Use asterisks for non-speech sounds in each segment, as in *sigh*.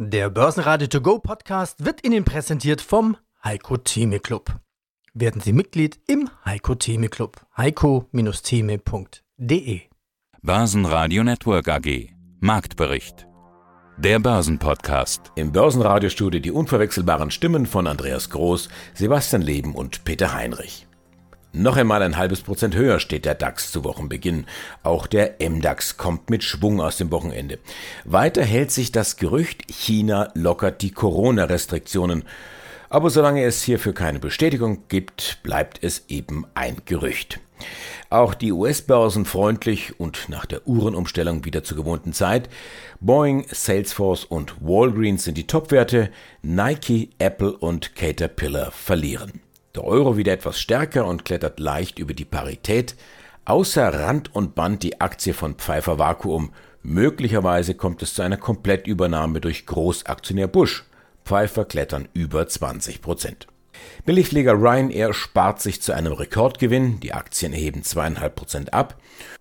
Der Börsenradio To Go Podcast wird Ihnen präsentiert vom Heiko Theme Club. Werden Sie Mitglied im Heiko Theme Club. heiko-theme.de Börsenradio Network AG Marktbericht Der Börsenpodcast Im Börsenradiostudio die unverwechselbaren Stimmen von Andreas Groß, Sebastian Leben und Peter Heinrich. Noch einmal ein halbes Prozent höher steht der DAX zu Wochenbeginn. Auch der MDAX kommt mit Schwung aus dem Wochenende. Weiter hält sich das Gerücht, China lockert die Corona-Restriktionen. Aber solange es hierfür keine Bestätigung gibt, bleibt es eben ein Gerücht. Auch die US-Börsen freundlich und nach der Uhrenumstellung wieder zur gewohnten Zeit. Boeing, Salesforce und Walgreens sind die Topwerte, Nike, Apple und Caterpillar verlieren. Der Euro wieder etwas stärker und klettert leicht über die Parität. Außer Rand und Band die Aktie von Pfeiffer Vakuum. Möglicherweise kommt es zu einer Komplettübernahme durch Großaktionär Bush. Pfeiffer klettern über 20 Prozent. Billigflieger Ryanair spart sich zu einem Rekordgewinn. Die Aktien erheben zweieinhalb Prozent ab.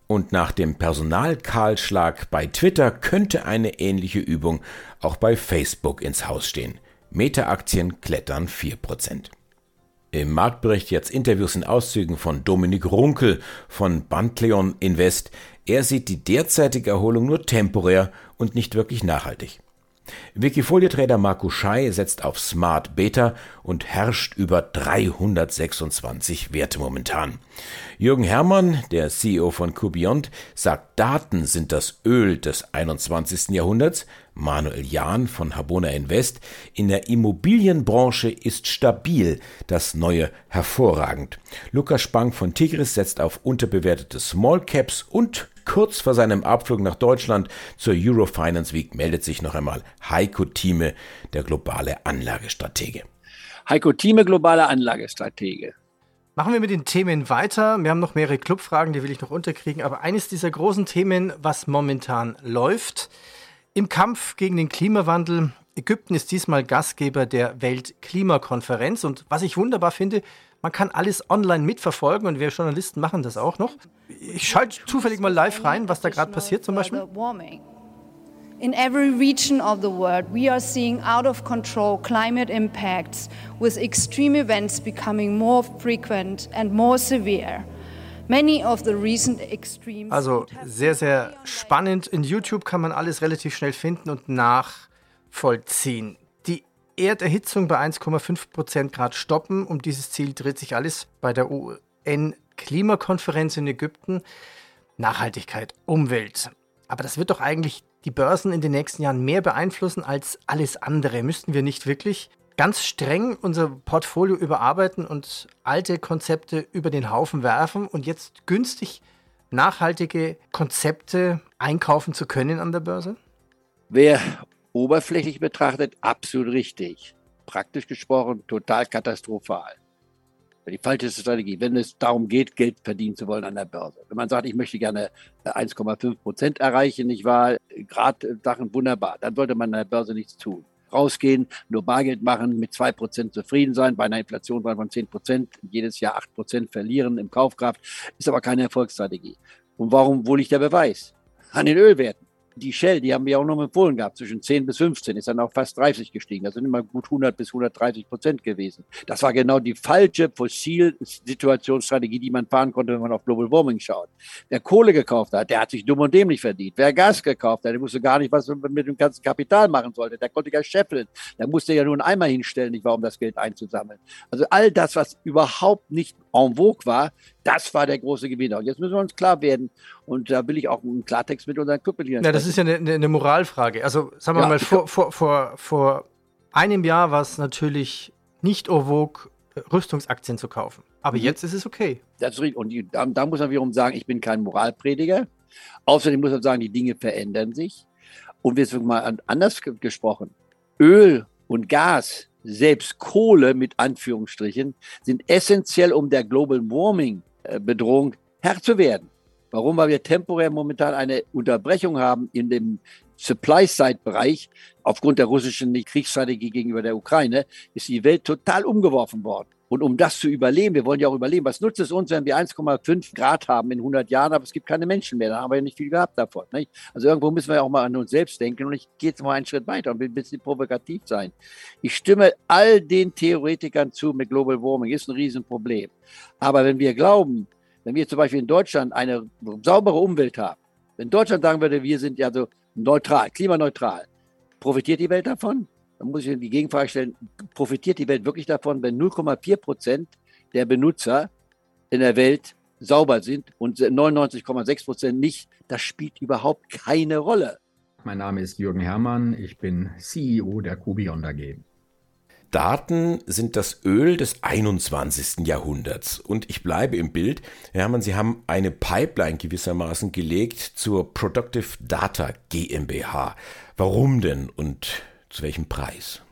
Und nach dem Personalkahlschlag bei Twitter könnte eine ähnliche Übung auch bei Facebook ins Haus stehen. Meta-Aktien klettern 4 Prozent. Im Marktbericht jetzt Interviews in Auszügen von Dominik Runkel von Bantleon Invest. Er sieht die derzeitige Erholung nur temporär und nicht wirklich nachhaltig. Wikifolie-Trader Marco Schei setzt auf Smart Beta und herrscht über 326 Werte momentan. Jürgen Herrmann, der CEO von Cubiont, sagt, Daten sind das Öl des 21. Jahrhunderts. Manuel Jahn von Habona Invest, in der Immobilienbranche ist stabil, das Neue hervorragend. Lukas Spang von Tigris setzt auf unterbewertete Small Caps und Kurz vor seinem Abflug nach Deutschland zur Eurofinance Week meldet sich noch einmal Heiko Thieme, der globale Anlagestratege. Heiko Thieme, globale Anlagestratege. Machen wir mit den Themen weiter. Wir haben noch mehrere Clubfragen, die will ich noch unterkriegen. Aber eines dieser großen Themen, was momentan läuft, im Kampf gegen den Klimawandel. Ägypten ist diesmal Gastgeber der Weltklimakonferenz. Und was ich wunderbar finde, man kann alles online mitverfolgen und wir Journalisten machen das auch noch. Ich schalte zufällig mal live rein, was da gerade passiert zum Beispiel. In every region of the world, we are seeing out of control climate impacts, with extreme events becoming more frequent and more severe. Also sehr, sehr spannend. In YouTube kann man alles relativ schnell finden und nachvollziehen. Erderhitzung bei 1,5 Prozent Grad stoppen. Um dieses Ziel dreht sich alles bei der UN-Klimakonferenz in Ägypten. Nachhaltigkeit, Umwelt. Aber das wird doch eigentlich die Börsen in den nächsten Jahren mehr beeinflussen als alles andere. Müssten wir nicht wirklich ganz streng unser Portfolio überarbeiten und alte Konzepte über den Haufen werfen und jetzt günstig nachhaltige Konzepte einkaufen zu können an der Börse? Wer oberflächlich betrachtet absolut richtig. Praktisch gesprochen total katastrophal. Die falsche Strategie, wenn es darum geht, Geld verdienen zu wollen an der Börse. Wenn man sagt, ich möchte gerne 1,5 äh, Prozent erreichen, nicht wahr? Gerade Sachen wunderbar, dann sollte man an der Börse nichts tun. Rausgehen, nur Bargeld machen, mit 2 Prozent zufrieden sein, bei einer Inflation von 10 Prozent, jedes Jahr 8 Prozent verlieren im Kaufkraft, ist aber keine Erfolgsstrategie. Und warum, wo liegt der Beweis? An den Ölwerten die Shell, die haben wir auch noch empfohlen gehabt, zwischen 10 bis 15, ist dann auch fast 30 gestiegen. Das sind immer gut 100 bis 130 Prozent gewesen. Das war genau die falsche Fossil-Situationsstrategie, die man fahren konnte, wenn man auf Global Warming schaut. Wer Kohle gekauft hat, der hat sich dumm und dämlich verdient. Wer Gas gekauft hat, der wusste gar nicht, was er mit dem ganzen Kapital machen sollte. Der konnte ja scheffeln. Der musste ja nur einen Eimer hinstellen, nicht wahr, um das Geld einzusammeln. Also all das, was überhaupt nicht en vogue war, das war der große Gewinner. Und jetzt müssen wir uns klar werden. Und da will ich auch einen Klartext mit unseren Kuppeln Ja, das ist ja eine, eine Moralfrage. Also sagen wir ja, mal, vor, vor, vor, vor einem Jahr war es natürlich nicht en vogue, Rüstungsaktien zu kaufen. Aber mhm. jetzt ist es okay. Das ist richtig. Und die, da, da, muss man wiederum sagen, ich bin kein Moralprediger. Außerdem muss man sagen, die Dinge verändern sich. Und wir sind mal anders gesprochen. Öl und Gas selbst Kohle mit Anführungsstrichen, sind essentiell, um der Global Warming äh, Bedrohung Herr zu werden. Warum? Weil wir temporär momentan eine Unterbrechung haben in dem Supply-Side-Bereich. Aufgrund der russischen Kriegsstrategie gegenüber der Ukraine ist die Welt total umgeworfen worden. Und um das zu überleben, wir wollen ja auch überleben, was nutzt es uns, wenn wir 1,5 Grad haben in 100 Jahren, aber es gibt keine Menschen mehr, dann haben wir ja nicht viel gehabt davon. Nicht? Also irgendwo müssen wir auch mal an uns selbst denken und ich gehe jetzt mal einen Schritt weiter und will ein bisschen provokativ sein. Ich stimme all den Theoretikern zu mit Global Warming, ist ein Riesenproblem. Aber wenn wir glauben, wenn wir zum Beispiel in Deutschland eine saubere Umwelt haben, wenn Deutschland sagen würde, wir sind ja so neutral, klimaneutral, profitiert die Welt davon? Dann muss ich die Gegenfrage stellen, profitiert die Welt wirklich davon, wenn 0,4 Prozent der Benutzer in der Welt sauber sind und 99,6 Prozent nicht? Das spielt überhaupt keine Rolle. Mein Name ist Jürgen Herrmann, ich bin CEO der Kubion AG. Daten sind das Öl des 21. Jahrhunderts. Und ich bleibe im Bild. Hermann, Sie haben eine Pipeline gewissermaßen gelegt zur Productive Data GmbH. Warum denn und zu welchem Preis?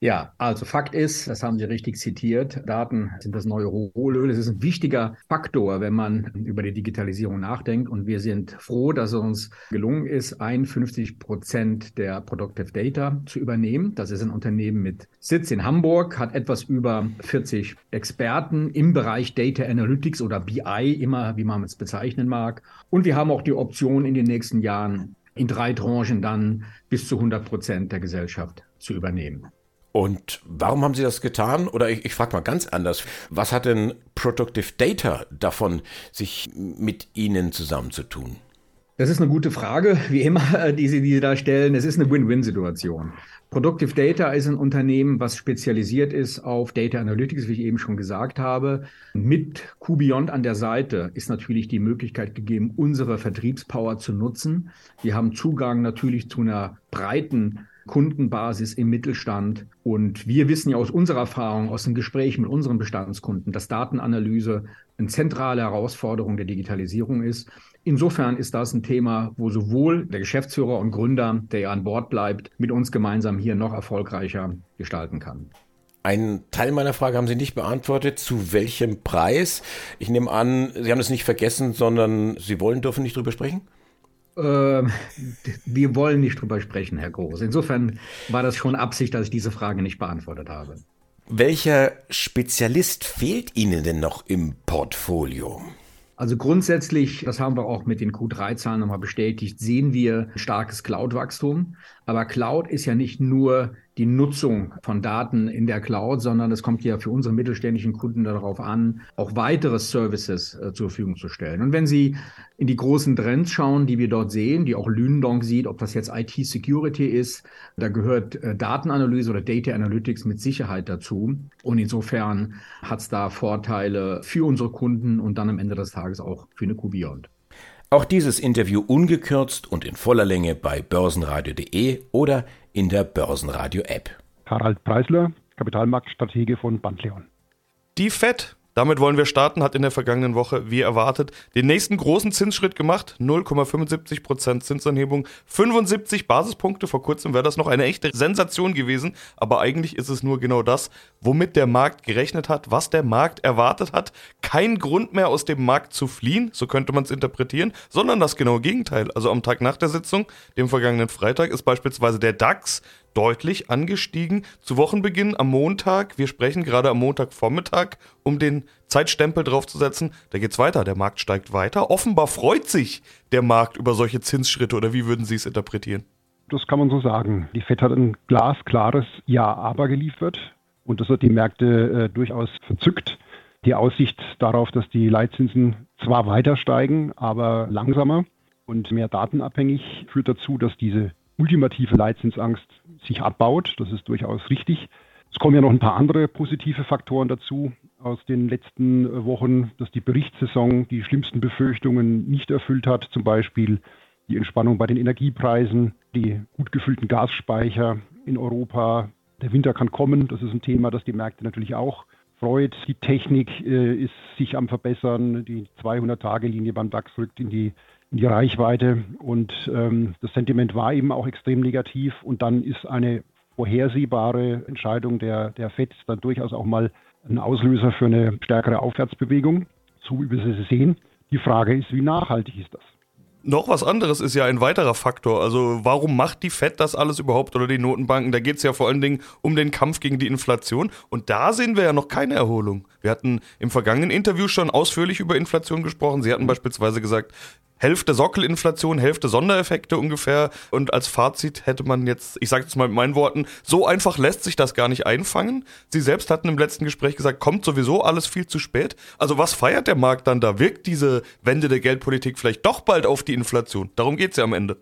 Ja, also Fakt ist, das haben Sie richtig zitiert, Daten sind das neue Rohöl. Es ist ein wichtiger Faktor, wenn man über die Digitalisierung nachdenkt. Und wir sind froh, dass es uns gelungen ist, 51 Prozent der Productive Data zu übernehmen. Das ist ein Unternehmen mit Sitz in Hamburg, hat etwas über 40 Experten im Bereich Data Analytics oder BI, immer wie man es bezeichnen mag. Und wir haben auch die Option in den nächsten Jahren in drei Tranchen dann bis zu 100 Prozent der Gesellschaft zu übernehmen. Und warum haben Sie das getan? Oder ich, ich frage mal ganz anders. Was hat denn Productive Data davon, sich mit Ihnen zusammenzutun? Das ist eine gute Frage, wie immer, die Sie, die Sie da stellen. Es ist eine Win-Win-Situation. Productive Data ist ein Unternehmen, was spezialisiert ist auf Data Analytics, wie ich eben schon gesagt habe. Mit QBeyond an der Seite ist natürlich die Möglichkeit gegeben, unsere Vertriebspower zu nutzen. Wir haben Zugang natürlich zu einer breiten Kundenbasis im Mittelstand. Und wir wissen ja aus unserer Erfahrung, aus den Gesprächen mit unseren Bestandskunden, dass Datenanalyse eine zentrale Herausforderung der Digitalisierung ist. Insofern ist das ein Thema, wo sowohl der Geschäftsführer und Gründer, der ja an Bord bleibt, mit uns gemeinsam hier noch erfolgreicher gestalten kann. Einen Teil meiner Frage haben Sie nicht beantwortet. Zu welchem Preis? Ich nehme an, Sie haben es nicht vergessen, sondern Sie wollen, dürfen nicht drüber sprechen? Ähm, wir wollen nicht drüber sprechen, Herr Groß. Insofern war das schon Absicht, dass ich diese Frage nicht beantwortet habe. Welcher Spezialist fehlt Ihnen denn noch im Portfolio? Also grundsätzlich, das haben wir auch mit den Q3-Zahlen nochmal bestätigt, sehen wir starkes Cloud-Wachstum. Aber Cloud ist ja nicht nur die Nutzung von Daten in der Cloud, sondern es kommt ja für unsere mittelständischen Kunden darauf an, auch weitere Services äh, zur Verfügung zu stellen. Und wenn Sie in die großen Trends schauen, die wir dort sehen, die auch Lündong sieht, ob das jetzt IT-Security ist, da gehört äh, Datenanalyse oder Data Analytics mit Sicherheit dazu. Und insofern hat es da Vorteile für unsere Kunden und dann am Ende des Tages auch für eine Q-Beyond. Auch dieses Interview ungekürzt und in voller Länge bei börsenradio.de oder in der Börsenradio-App. Harald Preisler, Kapitalmarktstratege von Bandleon. Die FED damit wollen wir starten, hat in der vergangenen Woche, wie erwartet, den nächsten großen Zinsschritt gemacht. 0,75% Zinsanhebung, 75 Basispunkte. Vor kurzem wäre das noch eine echte Sensation gewesen. Aber eigentlich ist es nur genau das, womit der Markt gerechnet hat, was der Markt erwartet hat. Kein Grund mehr aus dem Markt zu fliehen, so könnte man es interpretieren, sondern das genaue Gegenteil. Also am Tag nach der Sitzung, dem vergangenen Freitag, ist beispielsweise der DAX deutlich angestiegen. Zu Wochenbeginn am Montag, wir sprechen gerade am Montagvormittag, um den Zeitstempel draufzusetzen, da geht's weiter, der Markt steigt weiter. Offenbar freut sich der Markt über solche Zinsschritte oder wie würden Sie es interpretieren? Das kann man so sagen. Die FED hat ein glasklares Ja-Aber geliefert und das hat die Märkte äh, durchaus verzückt. Die Aussicht darauf, dass die Leitzinsen zwar weiter steigen, aber langsamer und mehr datenabhängig, führt dazu, dass diese ultimative Leitzinsangst sich abbaut. Das ist durchaus richtig. Es kommen ja noch ein paar andere positive Faktoren dazu aus den letzten Wochen, dass die Berichtssaison die schlimmsten Befürchtungen nicht erfüllt hat. Zum Beispiel die Entspannung bei den Energiepreisen, die gut gefüllten Gasspeicher in Europa. Der Winter kann kommen. Das ist ein Thema, das die Märkte natürlich auch freut. Die Technik äh, ist sich am Verbessern. Die 200-Tage-Linie beim DAX rückt in die die Reichweite. Und ähm, das Sentiment war eben auch extrem negativ. Und dann ist eine vorhersehbare Entscheidung der, der FED dann durchaus auch mal ein Auslöser für eine stärkere Aufwärtsbewegung, so wie wir sie sehen. Die Frage ist, wie nachhaltig ist das? noch was anderes ist ja ein weiterer Faktor. Also warum macht die Fed das alles überhaupt oder die Notenbanken? Da geht es ja vor allen Dingen um den Kampf gegen die Inflation. Und da sehen wir ja noch keine Erholung. Wir hatten im vergangenen Interview schon ausführlich über Inflation gesprochen. Sie hatten beispielsweise gesagt, Hälfte Sockelinflation, Hälfte Sondereffekte ungefähr. Und als Fazit hätte man jetzt, ich sage jetzt mal mit meinen Worten, so einfach lässt sich das gar nicht einfangen. Sie selbst hatten im letzten Gespräch gesagt, kommt sowieso alles viel zu spät. Also was feiert der Markt dann da? Wirkt diese Wende der Geldpolitik vielleicht doch bald auf die Inflation? Darum geht es ja am Ende.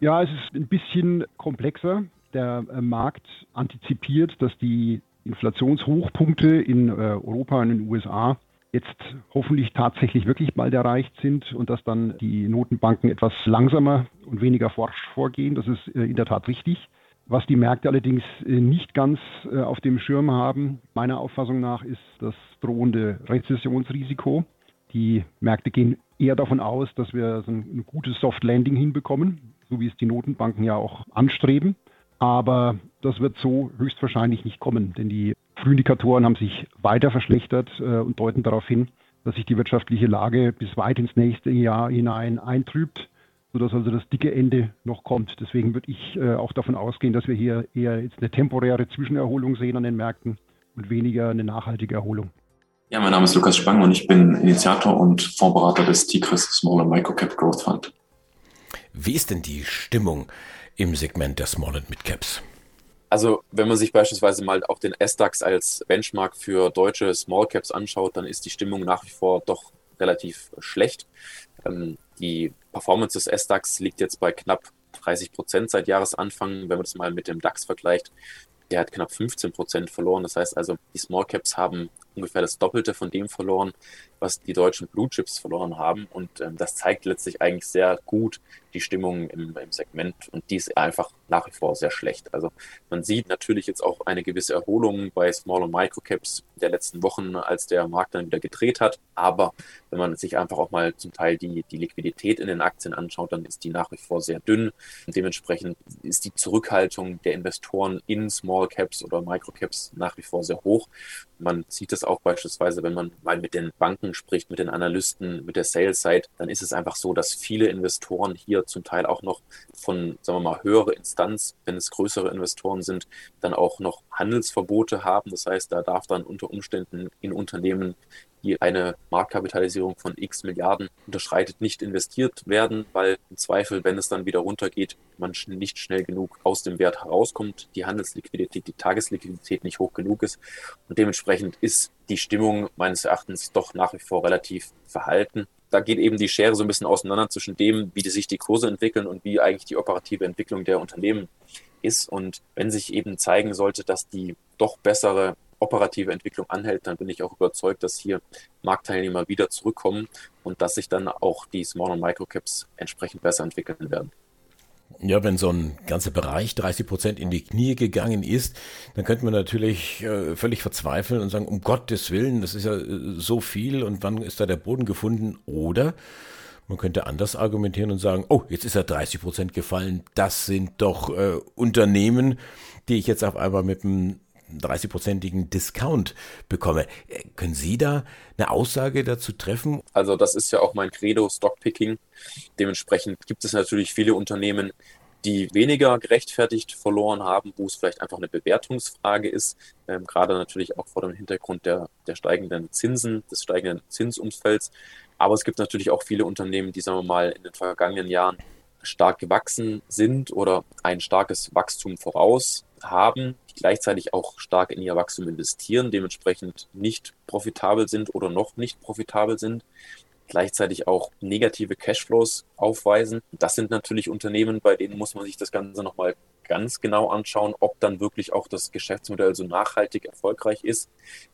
Ja, es ist ein bisschen komplexer. Der äh, Markt antizipiert, dass die Inflationshochpunkte in äh, Europa und in den USA jetzt hoffentlich tatsächlich wirklich bald erreicht sind und dass dann die Notenbanken etwas langsamer und weniger forsch vorgehen. Das ist äh, in der Tat richtig. Was die Märkte allerdings äh, nicht ganz äh, auf dem Schirm haben, meiner Auffassung nach, ist das drohende Rezessionsrisiko. Die Märkte gehen eher davon aus, dass wir ein gutes Soft Landing hinbekommen, so wie es die Notenbanken ja auch anstreben. Aber das wird so höchstwahrscheinlich nicht kommen, denn die Frühindikatoren haben sich weiter verschlechtert äh, und deuten darauf hin, dass sich die wirtschaftliche Lage bis weit ins nächste Jahr hinein eintrübt, sodass also das dicke Ende noch kommt. Deswegen würde ich äh, auch davon ausgehen, dass wir hier eher jetzt eine temporäre Zwischenerholung sehen an den Märkten und weniger eine nachhaltige Erholung. Ja, mein Name ist Lukas Spang und ich bin Initiator und Fondsberater des TICRIS Small and Micro Cap Growth Fund. Wie ist denn die Stimmung im Segment der Small and Mid Caps? Also wenn man sich beispielsweise mal auch den S-DAX als Benchmark für deutsche Small Caps anschaut, dann ist die Stimmung nach wie vor doch relativ schlecht. Ähm, die Performance des S-DAX liegt jetzt bei knapp 30 Prozent seit Jahresanfang. Wenn man das mal mit dem DAX vergleicht, der hat knapp 15 Prozent verloren. Das heißt also, die Small Caps haben ungefähr das Doppelte von dem verloren, was die deutschen Blue Chips verloren haben. Und ähm, das zeigt letztlich eigentlich sehr gut die Stimmung im, im, Segment. Und die ist einfach nach wie vor sehr schlecht. Also man sieht natürlich jetzt auch eine gewisse Erholung bei Small und Micro Caps der letzten Wochen, als der Markt dann wieder gedreht hat. Aber wenn man sich einfach auch mal zum Teil die, die Liquidität in den Aktien anschaut, dann ist die nach wie vor sehr dünn. Und dementsprechend ist die Zurückhaltung der Investoren in Small Caps oder Micro Caps nach wie vor sehr hoch. Man sieht das auch beispielsweise, wenn man mal mit den Banken spricht, mit den Analysten, mit der Sales-Side, dann ist es einfach so, dass viele Investoren hier zum Teil auch noch von, sagen wir mal, höhere Instanz, wenn es größere Investoren sind, dann auch noch Handelsverbote haben. Das heißt, da darf dann unter Umständen in Unternehmen die eine Marktkapitalisierung von x Milliarden unterschreitet, nicht investiert werden, weil im Zweifel, wenn es dann wieder runtergeht, man nicht schnell genug aus dem Wert herauskommt, die Handelsliquidität, die Tagesliquidität nicht hoch genug ist. Und dementsprechend ist die Stimmung meines Erachtens doch nach wie vor relativ verhalten. Da geht eben die Schere so ein bisschen auseinander zwischen dem, wie sich die Kurse entwickeln und wie eigentlich die operative Entwicklung der Unternehmen ist. Und wenn sich eben zeigen sollte, dass die doch bessere operative Entwicklung anhält, dann bin ich auch überzeugt, dass hier Marktteilnehmer wieder zurückkommen und dass sich dann auch die Small- und Microcaps entsprechend besser entwickeln werden. Ja, wenn so ein ganzer Bereich 30 Prozent in die Knie gegangen ist, dann könnte man natürlich äh, völlig verzweifeln und sagen, um Gottes Willen, das ist ja äh, so viel und wann ist da der Boden gefunden? Oder man könnte anders argumentieren und sagen, oh, jetzt ist er 30 Prozent gefallen. Das sind doch äh, Unternehmen, die ich jetzt auf einmal mit einem 30-prozentigen Discount bekomme. Äh, können Sie da eine Aussage dazu treffen? Also das ist ja auch mein Credo, Stockpicking. Dementsprechend gibt es natürlich viele Unternehmen, die weniger gerechtfertigt verloren haben, wo es vielleicht einfach eine Bewertungsfrage ist, ähm, gerade natürlich auch vor dem Hintergrund der, der steigenden Zinsen, des steigenden Zinsumfelds. Aber es gibt natürlich auch viele Unternehmen, die, sagen wir mal, in den vergangenen Jahren stark gewachsen sind oder ein starkes Wachstum voraus haben, die gleichzeitig auch stark in ihr Wachstum investieren, dementsprechend nicht profitabel sind oder noch nicht profitabel sind, gleichzeitig auch negative Cashflows aufweisen. Das sind natürlich Unternehmen, bei denen muss man sich das Ganze nochmal ganz genau anschauen, ob dann wirklich auch das Geschäftsmodell so nachhaltig erfolgreich ist,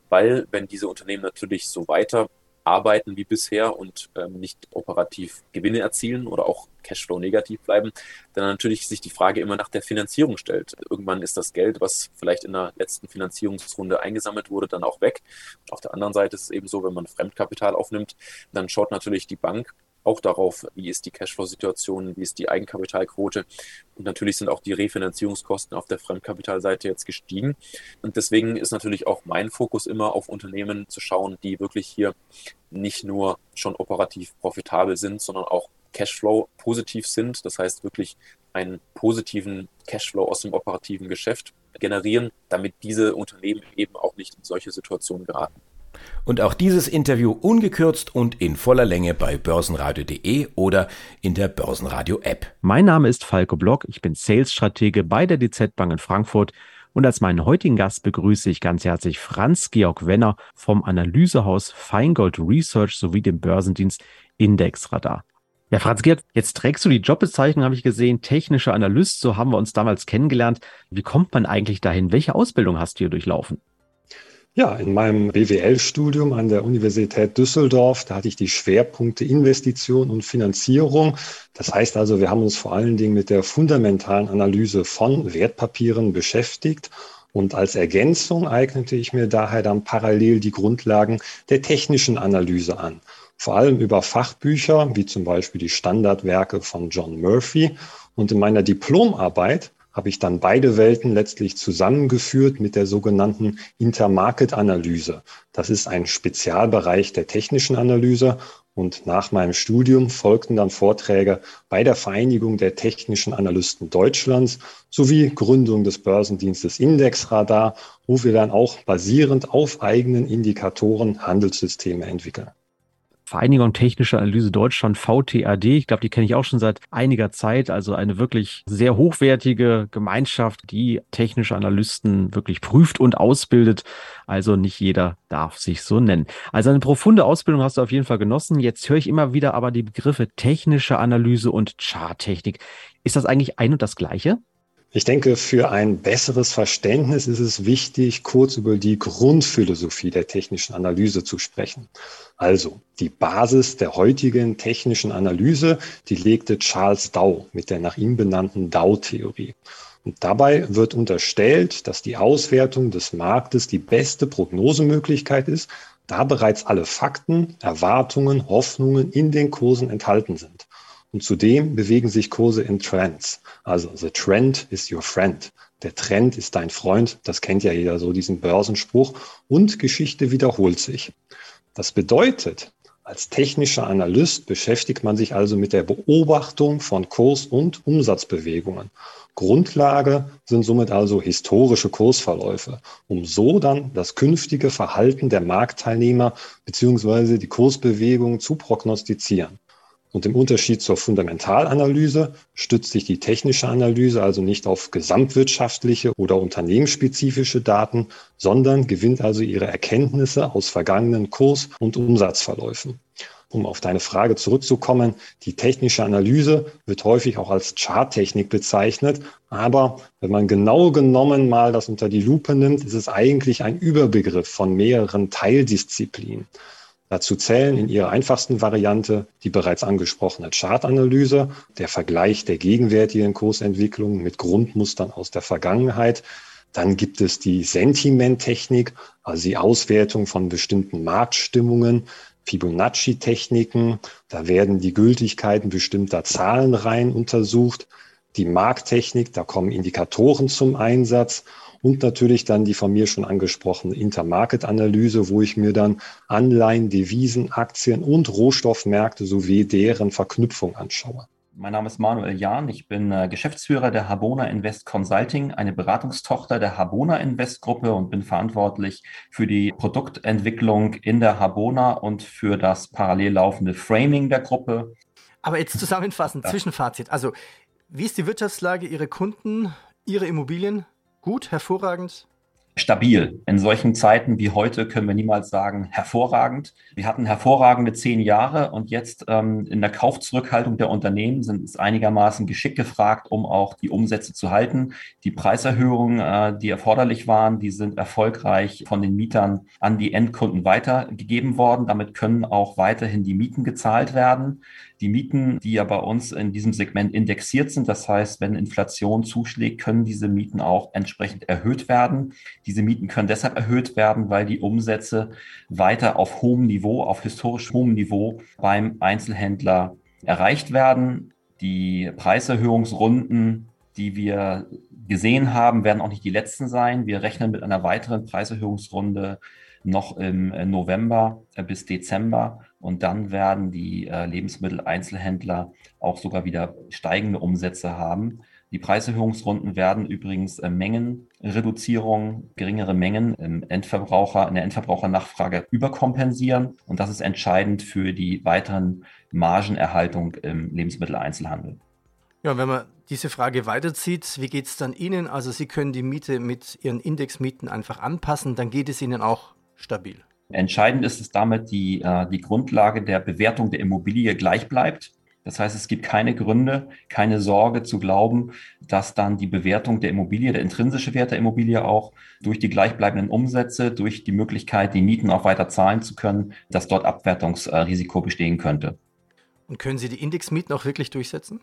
weil wenn diese Unternehmen natürlich so weiter arbeiten wie bisher und ähm, nicht operativ Gewinne erzielen oder auch Cashflow negativ bleiben, dann natürlich sich die Frage immer nach der Finanzierung stellt. Irgendwann ist das Geld, was vielleicht in der letzten Finanzierungsrunde eingesammelt wurde, dann auch weg. Auf der anderen Seite ist es eben so, wenn man Fremdkapital aufnimmt, dann schaut natürlich die Bank auch darauf, wie ist die Cashflow-Situation, wie ist die Eigenkapitalquote. Und natürlich sind auch die Refinanzierungskosten auf der Fremdkapitalseite jetzt gestiegen. Und deswegen ist natürlich auch mein Fokus immer auf Unternehmen zu schauen, die wirklich hier nicht nur schon operativ profitabel sind, sondern auch Cashflow positiv sind. Das heißt wirklich einen positiven Cashflow aus dem operativen Geschäft generieren, damit diese Unternehmen eben auch nicht in solche Situationen geraten. Und auch dieses Interview ungekürzt und in voller Länge bei börsenradio.de oder in der Börsenradio-App. Mein Name ist Falco Block, ich bin Sales-Stratege bei der DZ Bank in Frankfurt und als meinen heutigen Gast begrüße ich ganz herzlich Franz-Georg Wenner vom Analysehaus Feingold Research sowie dem Börsendienst Indexradar. Ja, Franz Gerd, jetzt trägst du die Jobbezeichnung, habe ich gesehen, technischer Analyst, so haben wir uns damals kennengelernt. Wie kommt man eigentlich dahin? Welche Ausbildung hast du hier durchlaufen? Ja, in meinem BWL-Studium an der Universität Düsseldorf, da hatte ich die Schwerpunkte Investition und Finanzierung. Das heißt also, wir haben uns vor allen Dingen mit der fundamentalen Analyse von Wertpapieren beschäftigt. Und als Ergänzung eignete ich mir daher dann parallel die Grundlagen der technischen Analyse an. Vor allem über Fachbücher, wie zum Beispiel die Standardwerke von John Murphy. Und in meiner Diplomarbeit habe ich dann beide Welten letztlich zusammengeführt mit der sogenannten Intermarket-Analyse. Das ist ein Spezialbereich der technischen Analyse und nach meinem Studium folgten dann Vorträge bei der Vereinigung der technischen Analysten Deutschlands sowie Gründung des Börsendienstes Indexradar, wo wir dann auch basierend auf eigenen Indikatoren Handelssysteme entwickeln. Vereinigung Technische Analyse Deutschland, VTAD. Ich glaube, die kenne ich auch schon seit einiger Zeit. Also eine wirklich sehr hochwertige Gemeinschaft, die technische Analysten wirklich prüft und ausbildet. Also nicht jeder darf sich so nennen. Also eine profunde Ausbildung hast du auf jeden Fall genossen. Jetzt höre ich immer wieder aber die Begriffe technische Analyse und Charttechnik. Ist das eigentlich ein und das Gleiche? Ich denke, für ein besseres Verständnis ist es wichtig, kurz über die Grundphilosophie der technischen Analyse zu sprechen. Also, die Basis der heutigen technischen Analyse, die legte Charles Dow mit der nach ihm benannten Dow-Theorie. Und dabei wird unterstellt, dass die Auswertung des Marktes die beste Prognosemöglichkeit ist, da bereits alle Fakten, Erwartungen, Hoffnungen in den Kursen enthalten sind. Und zudem bewegen sich Kurse in Trends. Also the trend is your friend. Der Trend ist dein Freund. Das kennt ja jeder so, diesen Börsenspruch. Und Geschichte wiederholt sich. Das bedeutet, als technischer Analyst beschäftigt man sich also mit der Beobachtung von Kurs- und Umsatzbewegungen. Grundlage sind somit also historische Kursverläufe, um so dann das künftige Verhalten der Marktteilnehmer beziehungsweise die Kursbewegung zu prognostizieren. Und im Unterschied zur Fundamentalanalyse stützt sich die technische Analyse also nicht auf gesamtwirtschaftliche oder unternehmensspezifische Daten, sondern gewinnt also ihre Erkenntnisse aus vergangenen Kurs- und Umsatzverläufen. Um auf deine Frage zurückzukommen, die technische Analyse wird häufig auch als Charttechnik bezeichnet, aber wenn man genau genommen mal das unter die Lupe nimmt, ist es eigentlich ein Überbegriff von mehreren Teildisziplinen. Dazu zählen in ihrer einfachsten Variante die bereits angesprochene Chartanalyse, der Vergleich der gegenwärtigen Kursentwicklung mit Grundmustern aus der Vergangenheit. Dann gibt es die Sentimenttechnik, also die Auswertung von bestimmten Marktstimmungen, Fibonacci-Techniken. Da werden die Gültigkeiten bestimmter Zahlenreihen untersucht. Die Markttechnik, da kommen Indikatoren zum Einsatz und natürlich dann die von mir schon angesprochene Intermarket-Analyse, wo ich mir dann Anleihen, Devisen, Aktien und Rohstoffmärkte sowie deren Verknüpfung anschaue. Mein Name ist Manuel Jahn. Ich bin äh, Geschäftsführer der Habona Invest Consulting, eine Beratungstochter der Habona Invest Gruppe und bin verantwortlich für die Produktentwicklung in der Habona und für das parallel laufende Framing der Gruppe. Aber jetzt zusammenfassend, ja. Zwischenfazit. Also, wie ist die Wirtschaftslage Ihrer Kunden, Ihre Immobilien? Gut, hervorragend. Stabil. In solchen Zeiten wie heute können wir niemals sagen hervorragend. Wir hatten hervorragende zehn Jahre und jetzt ähm, in der Kaufzurückhaltung der Unternehmen sind es einigermaßen geschickt gefragt, um auch die Umsätze zu halten. Die Preiserhöhungen, äh, die erforderlich waren, die sind erfolgreich von den Mietern an die Endkunden weitergegeben worden. Damit können auch weiterhin die Mieten gezahlt werden. Die Mieten, die ja bei uns in diesem Segment indexiert sind, das heißt, wenn Inflation zuschlägt, können diese Mieten auch entsprechend erhöht werden. Diese Mieten können deshalb erhöht werden, weil die Umsätze weiter auf hohem Niveau, auf historisch hohem Niveau beim Einzelhändler erreicht werden. Die Preiserhöhungsrunden, die wir gesehen haben, werden auch nicht die letzten sein. Wir rechnen mit einer weiteren Preiserhöhungsrunde noch im November bis Dezember. Und dann werden die äh, Lebensmitteleinzelhändler auch sogar wieder steigende Umsätze haben. Die Preiserhöhungsrunden werden übrigens Mengenreduzierung, geringere Mengen im Endverbraucher, in der Endverbrauchernachfrage überkompensieren. Und das ist entscheidend für die weiteren Margenerhaltung im Lebensmitteleinzelhandel. Ja, wenn man diese Frage weiterzieht, wie geht es dann Ihnen? Also Sie können die Miete mit Ihren Indexmieten einfach anpassen, dann geht es Ihnen auch stabil. Entscheidend ist es damit, die, äh, die Grundlage der Bewertung der Immobilie gleich bleibt. Das heißt, es gibt keine Gründe, keine Sorge zu glauben, dass dann die Bewertung der Immobilie, der intrinsische Wert der Immobilie auch durch die gleichbleibenden Umsätze, durch die Möglichkeit, die Mieten auch weiter zahlen zu können, dass dort Abwertungsrisiko bestehen könnte. Und können Sie die Indexmieten auch wirklich durchsetzen?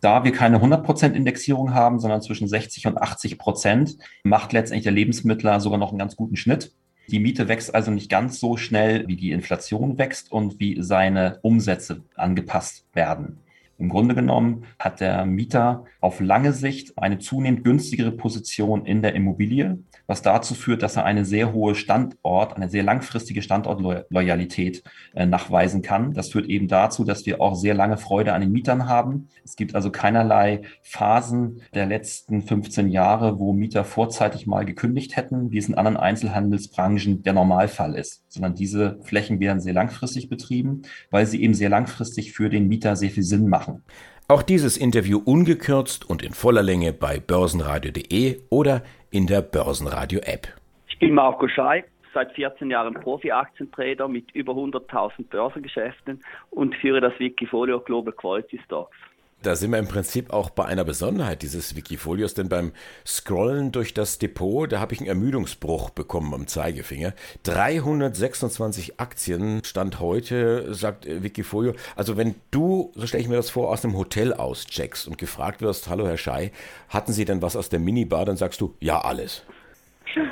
Da wir keine 100% Indexierung haben, sondern zwischen 60 und 80 Prozent, macht letztendlich der Lebensmittler sogar noch einen ganz guten Schnitt. Die Miete wächst also nicht ganz so schnell, wie die Inflation wächst und wie seine Umsätze angepasst werden. Im Grunde genommen hat der Mieter auf lange Sicht eine zunehmend günstigere Position in der Immobilie, was dazu führt, dass er eine sehr hohe Standort, eine sehr langfristige Standortloyalität äh, nachweisen kann. Das führt eben dazu, dass wir auch sehr lange Freude an den Mietern haben. Es gibt also keinerlei Phasen der letzten 15 Jahre, wo Mieter vorzeitig mal gekündigt hätten, wie es in anderen Einzelhandelsbranchen der Normalfall ist, sondern diese Flächen werden sehr langfristig betrieben, weil sie eben sehr langfristig für den Mieter sehr viel Sinn machen. Auch dieses Interview ungekürzt und in voller Länge bei börsenradio.de oder in der Börsenradio-App. Ich bin Marco Schei, seit 14 Jahren Profi-Aktientrader mit über 100.000 Börsengeschäften und führe das Wikifolio Global Quality Stocks. Da sind wir im Prinzip auch bei einer Besonderheit dieses Wikifolios, denn beim Scrollen durch das Depot, da habe ich einen Ermüdungsbruch bekommen am Zeigefinger. 326 Aktien stand heute, sagt Wikifolio. Also wenn du, so stelle ich mir das vor, aus einem Hotel auscheckst und gefragt wirst, hallo Herr Schei, hatten Sie denn was aus der Minibar, dann sagst du, ja, alles. *laughs*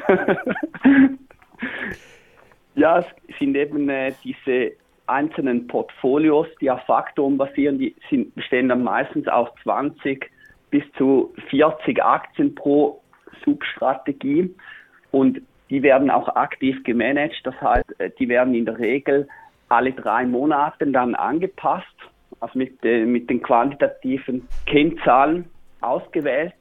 ja, es sind eben äh, diese einzelnen Portfolios, die auf Faktoren basieren, die sind, bestehen dann meistens aus 20 bis zu 40 Aktien pro Substrategie und die werden auch aktiv gemanagt. Das heißt, äh, die werden in der Regel alle drei Monate dann angepasst, also mit, äh, mit den quantitativen Kennzahlen ausgewählt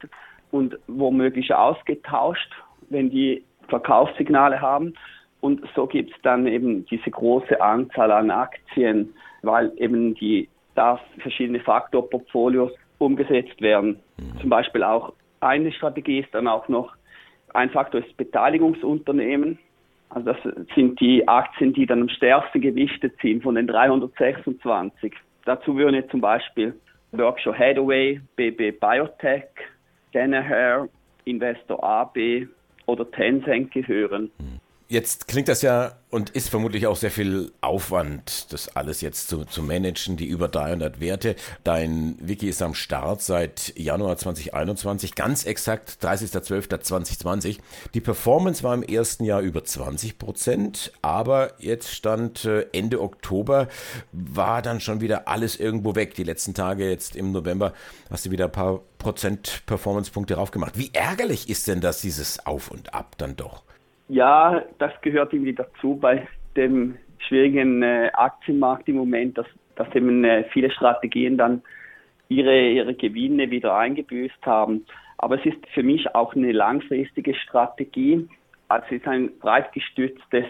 und womöglich ausgetauscht, wenn die Verkaufssignale haben. Und so gibt es dann eben diese große Anzahl an Aktien, weil eben die da verschiedene Faktorportfolios umgesetzt werden. Mhm. Zum Beispiel auch eine Strategie ist dann auch noch, ein Faktor ist Beteiligungsunternehmen. Also das sind die Aktien, die dann am stärksten gewichtet sind von den 326. Dazu würden jetzt zum Beispiel Berkshire Hathaway, BB Biotech, Danaher, Investor AB oder Tencent gehören. Mhm. Jetzt klingt das ja und ist vermutlich auch sehr viel Aufwand, das alles jetzt zu, zu managen, die über 300 Werte. Dein Wiki ist am Start seit Januar 2021, ganz exakt 30.12.2020. Die Performance war im ersten Jahr über 20 Prozent, aber jetzt stand äh, Ende Oktober, war dann schon wieder alles irgendwo weg. Die letzten Tage jetzt im November hast du wieder ein paar Prozent Performance-Punkte raufgemacht. Wie ärgerlich ist denn das, dieses Auf und Ab dann doch? Ja, das gehört irgendwie dazu bei dem schwierigen äh, Aktienmarkt im Moment, dass, dass eben äh, viele Strategien dann ihre, ihre Gewinne wieder eingebüßt haben. Aber es ist für mich auch eine langfristige Strategie. Also es ist ein breit gestütztes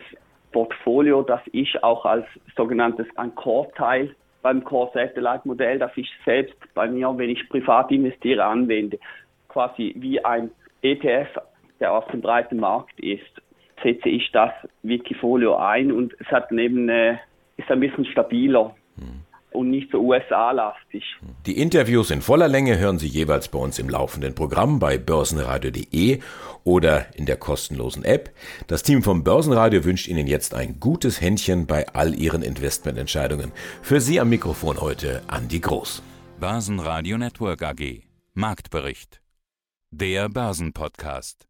Portfolio, das ich auch als sogenanntes ein Core-Teil beim Core-Satellite-Modell, das ich selbst bei mir, wenn ich privat investiere, anwende. Quasi wie ein ETF, der auf dem breiten Markt ist setze ich das Wikifolio ein und es hat neben äh, ist ein bisschen stabiler. Hm. und nicht so USA-lastig. Die Interviews in voller Länge hören Sie jeweils bei uns im laufenden Programm bei börsenradio.de oder in der kostenlosen App. Das Team vom Börsenradio wünscht Ihnen jetzt ein gutes Händchen bei all Ihren Investmententscheidungen. Für Sie am Mikrofon heute Andi Groß. Börsenradio Network AG. Marktbericht. Der Börsenpodcast.